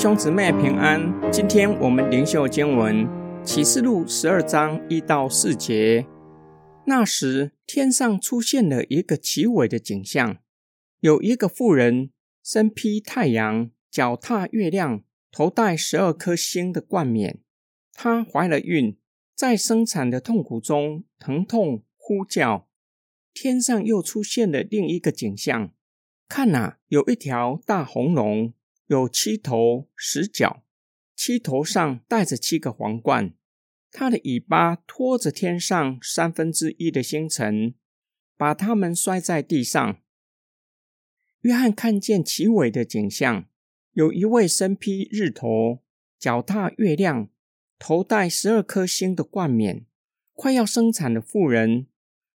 兄姊妹平安，今天我们灵修经文启示录十二章一到四节。那时，天上出现了一个奇伟的景象，有一个妇人身披太阳，脚踏月亮，头戴十二颗星的冠冕。她怀了孕，在生产的痛苦中疼痛呼叫。天上又出现了另一个景象，看呐，有一条大红龙。有七头十角，七头上戴着七个皇冠，它的尾巴拖着天上三分之一的星辰，把它们摔在地上。约翰看见奇伟的景象，有一位身披日头、脚踏月亮、头戴十二颗星的冠冕、快要生产的妇人，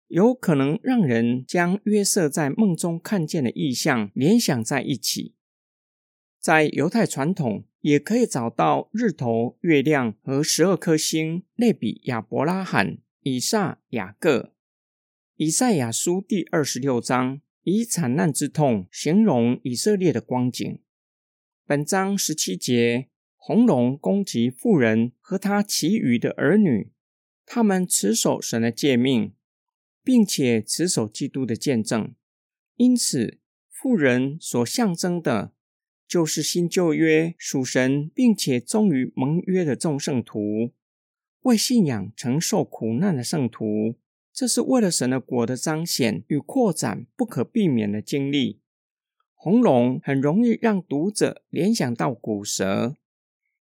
有可能让人将约瑟在梦中看见的异象联想在一起。在犹太传统，也可以找到日头、月亮和十二颗星类比亚伯拉罕、以撒、雅各。以赛亚书第二十六章以惨难之痛形容以色列的光景。本章十七节，红龙攻击妇人和他其余的儿女，他们持守神的诫命，并且持守基督的见证，因此妇人所象征的。就是新旧约属神，并且忠于盟约的众圣徒，为信仰承受苦难的圣徒，这是为了神的国的彰显与扩展不可避免的经历。红龙很容易让读者联想到古蛇，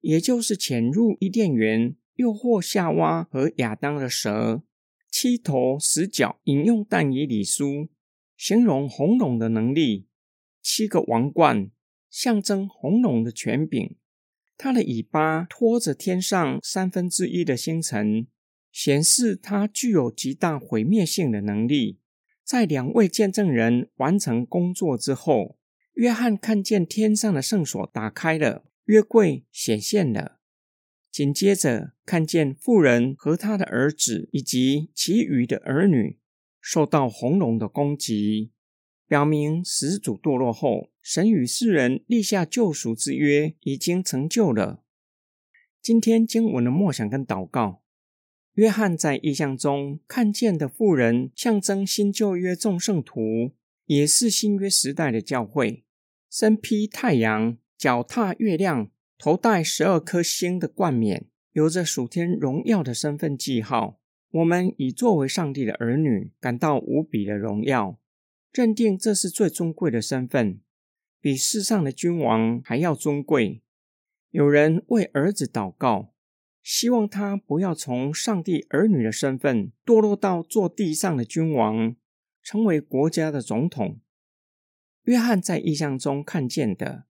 也就是潜入伊甸园诱惑夏娃和亚当的蛇。七头十角引用但以理书，形容红龙的能力。七个王冠。象征红龙的权柄，它的尾巴拖着天上三分之一的星辰，显示它具有极大毁灭性的能力。在两位见证人完成工作之后，约翰看见天上的圣所打开了，约柜显现了。紧接着，看见妇人和他的儿子以及其余的儿女受到红龙的攻击。表明始祖堕落后，神与世人立下救赎之约已经成就了。今天经文的默想跟祷告，约翰在意象中看见的妇人，象征新旧约众圣徒，也是新约时代的教会。身披太阳，脚踏月亮，头戴十二颗星的冠冕，有着属天荣耀的身份记号。我们以作为上帝的儿女，感到无比的荣耀。认定这是最尊贵的身份，比世上的君王还要尊贵。有人为儿子祷告，希望他不要从上帝儿女的身份堕落到做地上的君王，成为国家的总统。约翰在意象中看见的，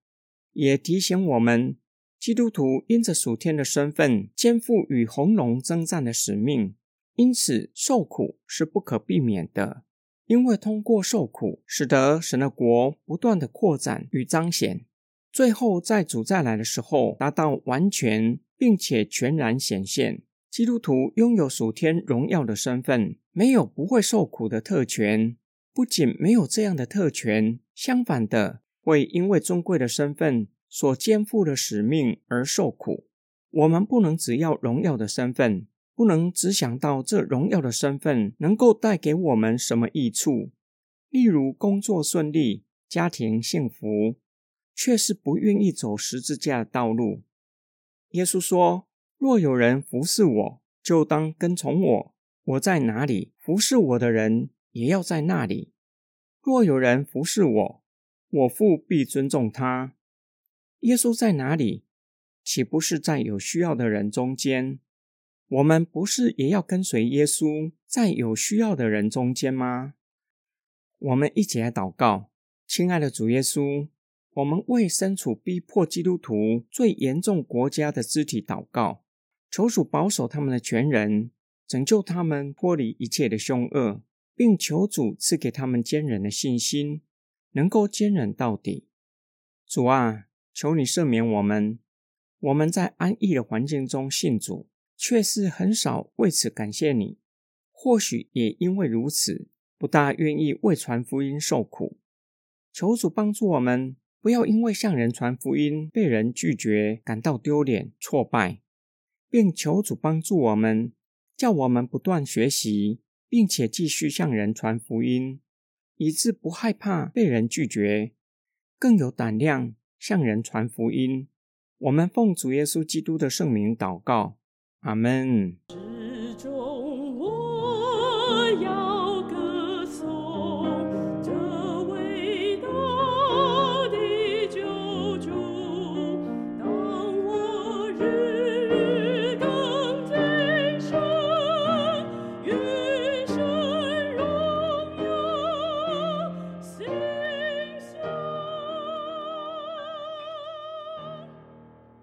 也提醒我们：基督徒因着属天的身份，肩负与红龙征战的使命，因此受苦是不可避免的。因为通过受苦，使得神的国不断的扩展与彰显，最后在主再来的时候达到完全并且全然显现。基督徒拥有属天荣耀的身份，没有不会受苦的特权。不仅没有这样的特权，相反的，会因为尊贵的身份所肩负的使命而受苦。我们不能只要荣耀的身份。不能只想到这荣耀的身份能够带给我们什么益处，例如工作顺利、家庭幸福，却是不愿意走十字架的道路。耶稣说：“若有人服侍我，就当跟从我。我在哪里，服侍我的人也要在那里。若有人服侍我，我父必尊重他。耶稣在哪里，岂不是在有需要的人中间？”我们不是也要跟随耶稣，在有需要的人中间吗？我们一起来祷告，亲爱的主耶稣，我们为身处逼迫基督徒最严重国家的肢体祷告，求主保守他们的全人，拯救他们脱离一切的凶恶，并求主赐给他们坚忍的信心，能够坚忍到底。主啊，求你赦免我们，我们在安逸的环境中信主。却是很少为此感谢你，或许也因为如此，不大愿意为传福音受苦。求主帮助我们，不要因为向人传福音被人拒绝感到丢脸挫败，并求主帮助我们，叫我们不断学习，并且继续向人传福音，以致不害怕被人拒绝，更有胆量向人传福音。我们奉主耶稣基督的圣名祷告，Amen.